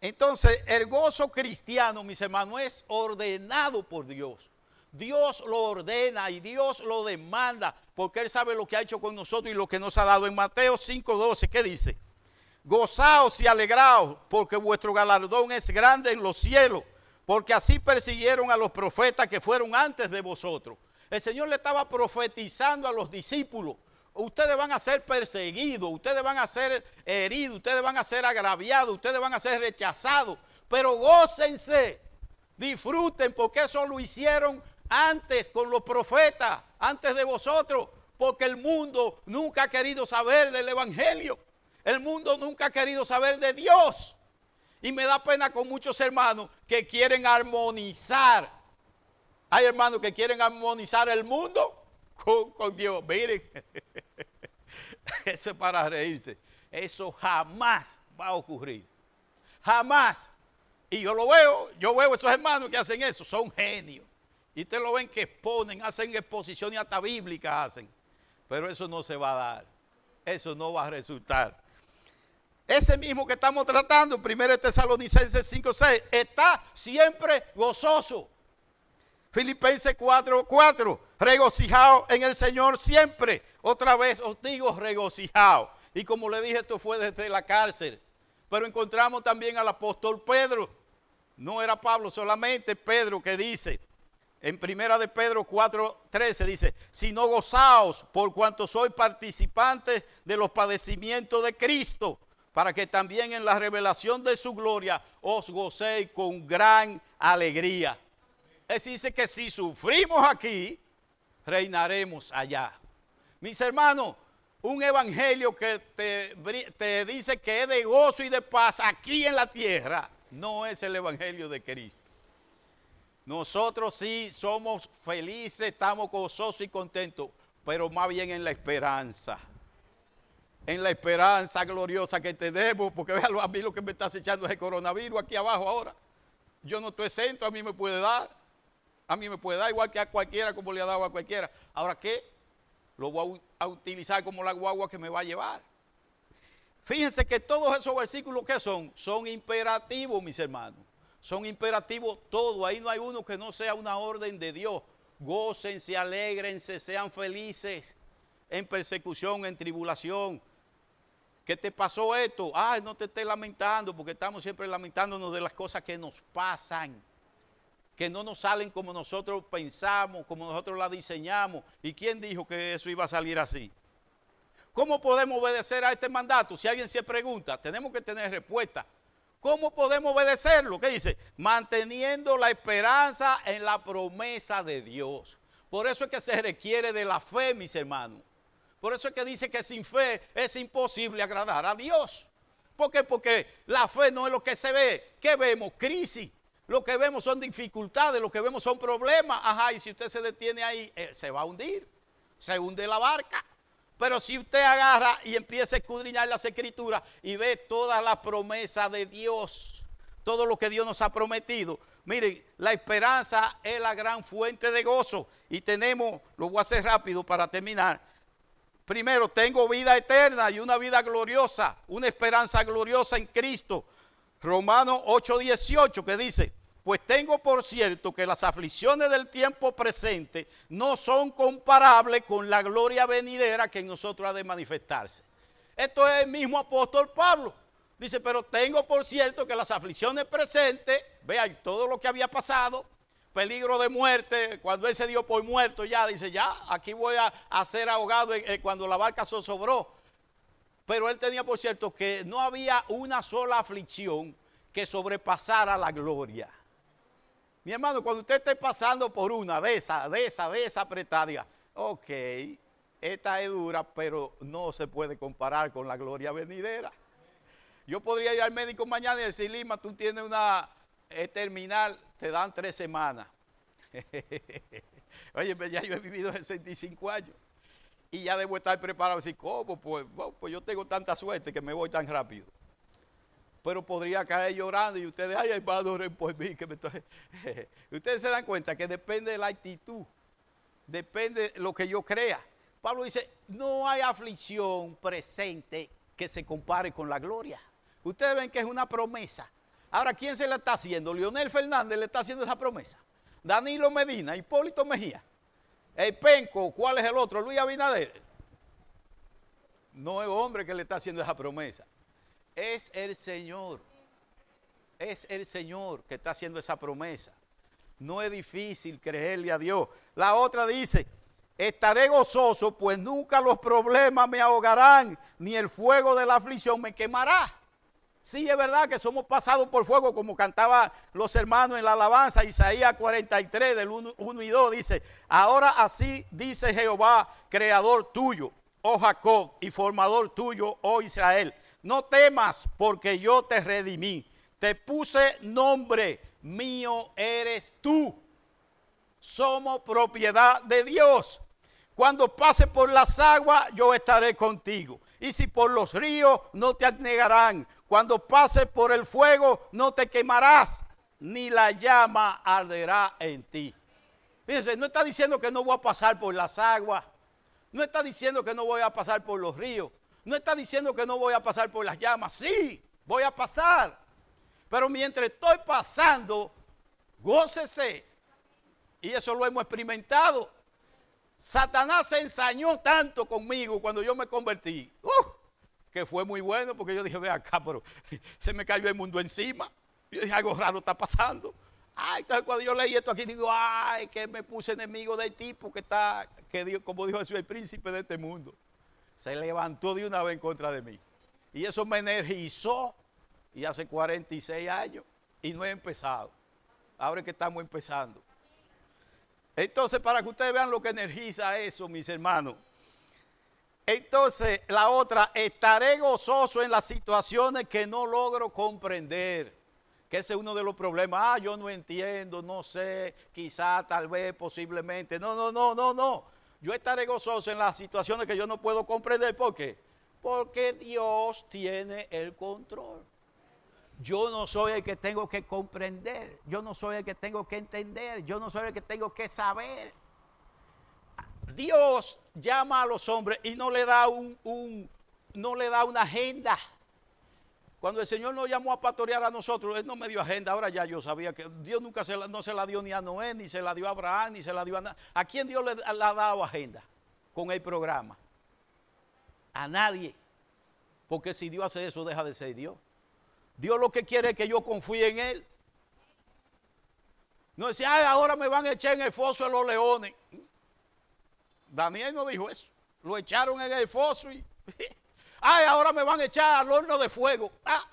Entonces, el gozo cristiano, mis hermanos, es ordenado por Dios. Dios lo ordena y Dios lo demanda porque Él sabe lo que ha hecho con nosotros y lo que nos ha dado. En Mateo 5:12, ¿qué dice? Gozaos y alegraos porque vuestro galardón es grande en los cielos, porque así persiguieron a los profetas que fueron antes de vosotros. El Señor le estaba profetizando a los discípulos. Ustedes van a ser perseguidos, ustedes van a ser heridos, ustedes van a ser agraviados, ustedes van a ser rechazados. Pero gócense, disfruten, porque eso lo hicieron antes con los profetas, antes de vosotros, porque el mundo nunca ha querido saber del Evangelio. El mundo nunca ha querido saber de Dios. Y me da pena con muchos hermanos que quieren armonizar hay hermanos que quieren armonizar el mundo con, Dios. Miren, eso es para reírse. Eso jamás va a ocurrir. Jamás. Y yo lo veo, yo veo esos hermanos que hacen eso, son genios. Y ustedes lo ven que exponen, hacen exposiciones hasta bíblicas hacen. Pero eso no se va a dar. Eso no va a resultar. Ese mismo que estamos tratando, 1 Tesalonicenses 5.6, está siempre gozoso. Filipenses 4, 4. Regocijado en el Señor siempre. Otra vez os digo regocijado. Y como le dije, esto fue desde la cárcel. Pero encontramos también al apóstol Pedro. No era Pablo solamente, Pedro que dice, en primera de Pedro 4, 13 dice, si no gozaos por cuanto soy participante de los padecimientos de Cristo, para que también en la revelación de su gloria os gocéis con gran alegría. Es dice que si sufrimos aquí, reinaremos allá. Mis hermanos, un evangelio que te, te, dice que es de gozo y de paz aquí en la tierra, no es el evangelio de Cristo. Nosotros sí somos felices, estamos gozosos y contentos, pero más bien en la esperanza. En la esperanza gloriosa que tenemos, porque véalo a mí lo que me está echando es el coronavirus aquí abajo ahora. Yo no estoy exento, a mí me puede dar. A mí me puede dar igual que a cualquiera como le ha dado a cualquiera. Ahora, ¿qué? Lo voy a utilizar como la guagua que me va a llevar. Fíjense que todos esos versículos que son, son imperativos, mis hermanos. Son imperativos todos. Ahí no hay uno que no sea una orden de Dios. Gócense, alegrense, sean felices en persecución, en tribulación. ¿Qué te pasó esto? Ay, no te estés lamentando, porque estamos siempre lamentándonos de las cosas que nos pasan que no nos salen como nosotros pensamos, como nosotros la diseñamos. ¿Y quién dijo que eso iba a salir así? ¿Cómo podemos obedecer a este mandato? Si alguien se pregunta, tenemos que tener respuesta. ¿Cómo podemos obedecerlo? ¿Qué dice? Manteniendo la esperanza en la promesa de Dios. Por eso es que se requiere de la fe, mis hermanos. Por eso es que dice que sin fe es imposible agradar a Dios. ¿Por qué? Porque la fe no es lo que se ve. ¿Qué vemos? Crisis. Lo que vemos son dificultades, lo que vemos son problemas. Ajá, y si usted se detiene ahí, eh, se va a hundir. Se hunde la barca. Pero si usted agarra y empieza a escudriñar las escrituras y ve toda la promesa de Dios, todo lo que Dios nos ha prometido, miren, la esperanza es la gran fuente de gozo. Y tenemos, lo voy a hacer rápido para terminar. Primero, tengo vida eterna y una vida gloriosa, una esperanza gloriosa en Cristo. Romanos 8:18 que dice, pues tengo por cierto que las aflicciones del tiempo presente no son comparables con la gloria venidera que en nosotros ha de manifestarse. Esto es el mismo apóstol Pablo. Dice, pero tengo por cierto que las aflicciones presentes, vean todo lo que había pasado, peligro de muerte, cuando él se dio por muerto ya, dice, ya, aquí voy a, ser ahogado cuando la barca sobró. Pero él tenía por cierto que no había una sola aflicción que sobrepasara la gloria. Mi hermano, cuando usted esté pasando por una de esas, de esa, de esa apretada, ok, esta es dura, pero no se puede comparar con la gloria venidera. Yo podría ir al médico mañana y decir, Lima, tú tienes una terminal, te dan tres semanas. Oye, ya yo he vivido 65 años y ya debo estar preparado. Así, ¿cómo? Pues, pues yo tengo tanta suerte que me voy tan rápido. Pero podría caer llorando y ustedes, ay, hermano, oren por mí. Que ustedes se dan cuenta que depende de la actitud, depende de lo que yo crea. Pablo dice, no hay aflicción presente que se compare con la gloria. Ustedes ven que es una promesa. Ahora, ¿quién se la está haciendo? Leonel Fernández le está haciendo esa promesa. Danilo Medina, Hipólito Mejía. El Penco, ¿cuál es el otro? Luis Abinader. No es hombre que le está haciendo esa promesa. Es el Señor. Es el Señor que está haciendo esa promesa. No es difícil creerle a Dios. La otra dice, estaré gozoso, pues nunca los problemas me ahogarán, ni el fuego de la aflicción me quemará. Sí, es verdad que somos pasados por fuego, como cantaban los hermanos en la alabanza, Isaías 43, del 1, y 2, dice, ahora así dice Jehová, creador tuyo, oh Jacob, y formador tuyo, oh Israel, no temas porque yo te redimí, te puse nombre, mío eres tú. Somos propiedad de Dios. Cuando pase por las aguas, yo estaré contigo. Y si por los ríos, no te anegarán cuando pases por el fuego no te quemarás, ni la llama arderá en ti. Fíjense, no está diciendo que no voy a pasar por las aguas, no está diciendo que no voy a pasar por los ríos, no está diciendo que no voy a pasar por las llamas. Sí, voy a pasar. Pero mientras estoy pasando, gócese. Y eso lo hemos experimentado. Satanás se ensañó tanto conmigo cuando yo me convertí que fue muy bueno porque yo dije, ve acá, pero se me cayó el mundo encima. Yo dije, algo raro está pasando. Ay, entonces cuando yo leí esto aquí, digo, ay, que me puse enemigo del tipo que está, que como dijo Jesús, el príncipe de este mundo. Se levantó de una vez en contra de mí. Y eso me energizó. Y hace 46 años. Y no he empezado. Ahora que estamos empezando. Entonces, para que ustedes vean lo que energiza eso, mis hermanos. Entonces, la otra, estaré gozoso en las situaciones que no logro comprender. Que ese es uno de los problemas. Ah, yo no entiendo, no sé, quizá, tal vez, posiblemente. No, no, no, no, no. Yo estaré gozoso en las situaciones que yo no puedo comprender. ¿Por qué? Porque Dios tiene el control. Yo no soy el que tengo que comprender. Yo no soy el que tengo que entender. Yo no soy el que tengo que saber. Dios llama a los hombres y no le da un, no le da una agenda. Cuando el Señor nos llamó a pastorear a nosotros, Él no me dio agenda. Ahora ya yo sabía que Dios nunca se la, no se la dio ni a Noé, ni se la dio a Abraham, ni se la dio a nadie. ¿A quién Dios le, le ha dado agenda con el programa? A nadie. Porque si Dios hace eso, deja de ser Dios. Dios lo que quiere es que yo confíe en Él. No decía, ahora me van a echar en el foso de los leones. Daniel no dijo eso. Lo echaron en el foso y. Ay, ahora me van a echar al horno de fuego. Ah.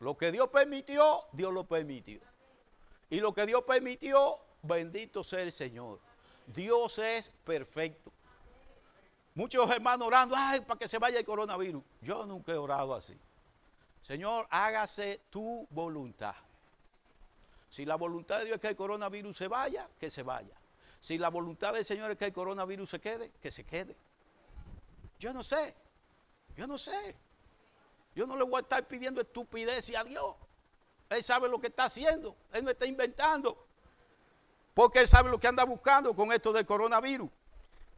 Lo que Dios permitió, Dios lo permitió. Y lo que Dios permitió, bendito sea el Señor. Dios es perfecto. Muchos hermanos orando, ay, para que se vaya el coronavirus. Yo nunca he orado así. Señor, hágase tu voluntad. Si la voluntad de Dios es que el coronavirus se vaya, que se vaya. Si la voluntad del Señor es que el coronavirus se quede, que se quede. Yo no sé, yo no sé. Yo no le voy a estar pidiendo estupidez a Dios. Él sabe lo que está haciendo, Él no está inventando. Porque Él sabe lo que anda buscando con esto del coronavirus.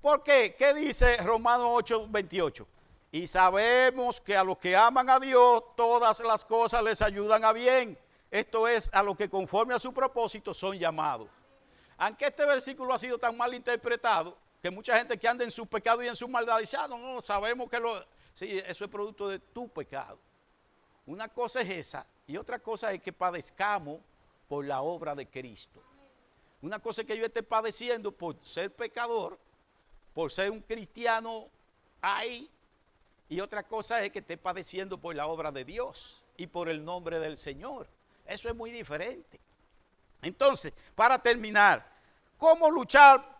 ¿Por qué? ¿Qué dice Romanos 8, 28? Y sabemos que a los que aman a Dios, todas las cosas les ayudan a bien. Esto es, a los que conforme a su propósito son llamados. Aunque este versículo ha sido tan mal interpretado, que mucha gente que anda en su pecado y en su maldad dice, ah, no, no, sabemos que lo, sí, eso es producto de tu pecado. Una cosa es esa y otra cosa es que padezcamos por la obra de Cristo. Una cosa es que yo esté padeciendo por ser pecador, por ser un cristiano ahí, y otra cosa es que esté padeciendo por la obra de Dios y por el nombre del Señor. Eso es muy diferente. Entonces, para terminar, ¿cómo luchar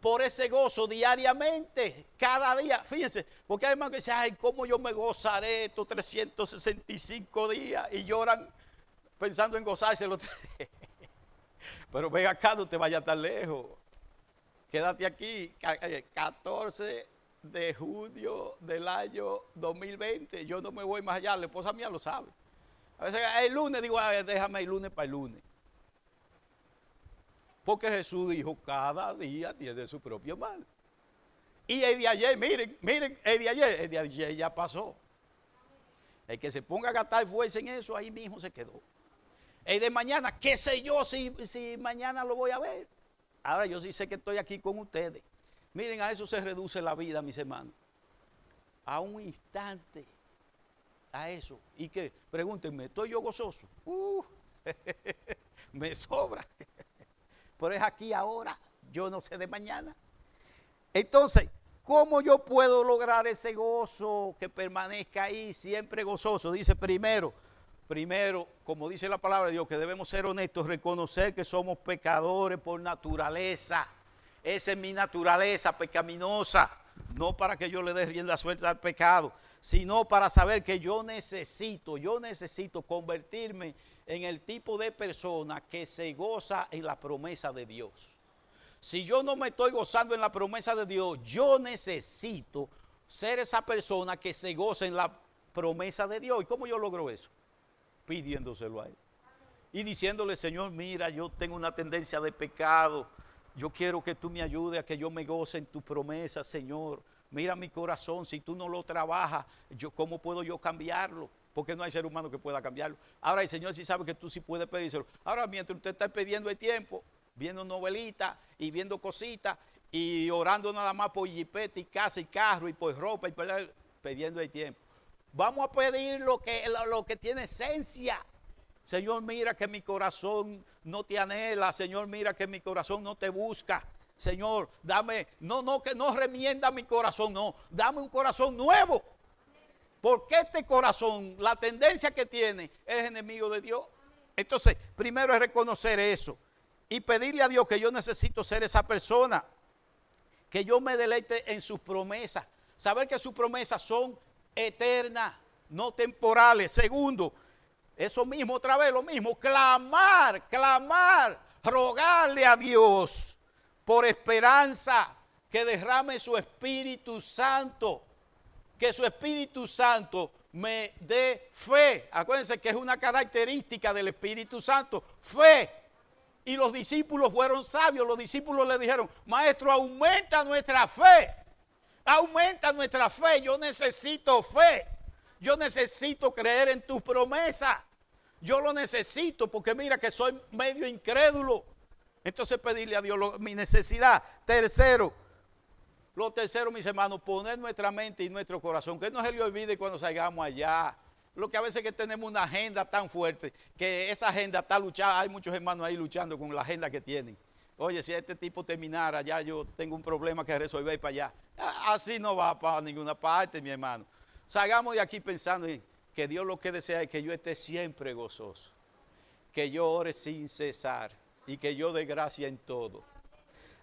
por ese gozo diariamente, cada día? Fíjense, porque hay más que dicen, ay, ¿cómo yo me gozaré estos 365 días? Y lloran pensando en gozarse los Pero ven acá, no te vayas tan lejos. Quédate aquí, 14 eh, de junio del año 2020. Yo no me voy más allá, la esposa mía lo sabe. A veces el lunes digo, déjame el lunes para el lunes. Porque Jesús dijo, cada día tiene su propio mal. Y el de ayer, miren, miren, el de ayer, el de ayer ya pasó. El que se ponga a gastar fuerza en eso, ahí mismo se quedó. El de mañana, qué sé yo si, si mañana lo voy a ver. Ahora yo sí sé que estoy aquí con ustedes. Miren, a eso se reduce la vida, mis hermanos. A un instante. A eso. ¿Y qué? Pregúntenme, ¿estoy yo gozoso? Uh, me sobra. Pero es aquí ahora. Yo no sé de mañana. Entonces, ¿cómo yo puedo lograr ese gozo que permanezca ahí siempre gozoso? Dice primero, primero, como dice la palabra de Dios, que debemos ser honestos, reconocer que somos pecadores por naturaleza. Esa es mi naturaleza pecaminosa. No para que yo le dé rienda suelta al pecado, sino para saber que yo necesito, yo necesito convertirme en el tipo de persona que se goza en la promesa de Dios. Si yo no me estoy gozando en la promesa de Dios, yo necesito ser esa persona que se goza en la promesa de Dios. ¿Y cómo yo logro eso? pidiéndoselo a Él. Y diciéndole, Señor, mira, yo tengo una tendencia de pecado. Yo quiero que tú me ayudes a que yo me goce en tu promesa, Señor. Mira mi corazón, si tú no lo trabajas, yo, ¿cómo puedo yo cambiarlo? Porque no hay ser humano que pueda cambiarlo. Ahora el Señor sí sabe que tú sí puedes pedírselo. Ahora mientras usted está pidiendo el tiempo, viendo novelitas y viendo cositas y orando nada más por jipete y casa y carro y por ropa y por, pidiendo el tiempo. Vamos a pedir lo que, lo, que tiene esencia. Señor, mira que mi corazón no te anhela. Señor, mira que mi corazón no te busca. Señor, dame, no, no, que no remienda mi corazón, no, dame un corazón nuevo. Porque este corazón, la tendencia que tiene, es enemigo de Dios. Entonces, primero es reconocer eso y pedirle a Dios que yo necesito ser esa persona, que yo me deleite en sus promesas, saber que sus promesas son eterna, no temporales. Segundo, eso mismo, otra vez lo mismo, clamar, clamar, rogarle a Dios por esperanza que derrame su Espíritu Santo, que su Espíritu Santo me dé fe. Acuérdense que es una característica del Espíritu Santo, fe. Y los discípulos fueron sabios, los discípulos le dijeron, maestro, aumenta nuestra fe. Aumenta nuestra fe. Yo necesito fe. Yo necesito creer en tus promesas. Yo lo necesito porque mira que soy medio incrédulo. Entonces pedirle a Dios mi necesidad. Tercero, lo tercero, mis hermanos, poner nuestra mente y nuestro corazón. Que no se le olvide cuando salgamos allá. Lo que a veces que tenemos una agenda tan fuerte, que esa agenda está luchada. Hay muchos hermanos ahí luchando con la agenda que tienen. Oye, si este tipo terminara, ya yo tengo un problema que resolver para allá. Así no va para ninguna parte, mi hermano. Salgamos de aquí pensando en que Dios lo que desea es que yo esté siempre gozoso, que yo ore sin cesar y que yo dé gracia en todo.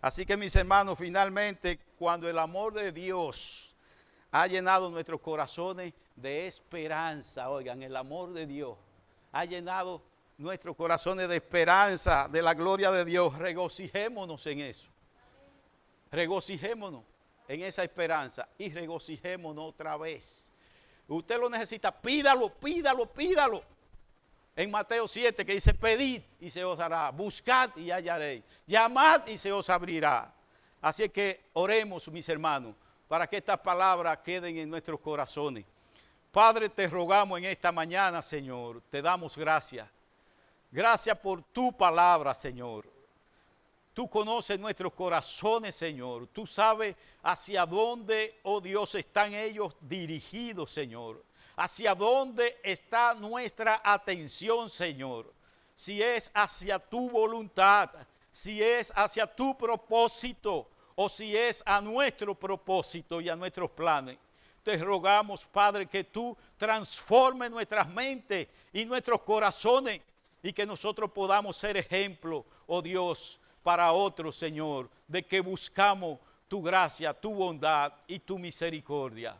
Así que mis hermanos, finalmente, cuando el amor de Dios ha llenado nuestros corazones de esperanza, oigan, el amor de Dios ha llenado nuestros corazones de esperanza, de la gloria de Dios. Regocijémonos en eso. Regocijémonos en esa esperanza y regocijémonos otra vez. Usted lo necesita, pídalo, pídalo, pídalo. En Mateo 7 que dice, pedid y se os dará, buscad y hallaréis, llamad y se os abrirá. Así que oremos, mis hermanos, para que estas palabras queden en nuestros corazones. Padre, te rogamos en esta mañana, Señor, te damos gracias Gracias por tu palabra, Señor. Tú conoces nuestros corazones, Señor. Tú sabes hacia dónde, oh Dios, están ellos dirigidos, Señor. Hacia dónde está nuestra atención, Señor. Si es hacia tu voluntad, si es hacia tu propósito o si es a nuestro propósito y a nuestros planes. Te rogamos, Padre, que tú transformes nuestras mentes y nuestros corazones y que nosotros podamos ser ejemplo, oh Dios, para otros, Señor, de que buscamos tu gracia, tu bondad y tu misericordia.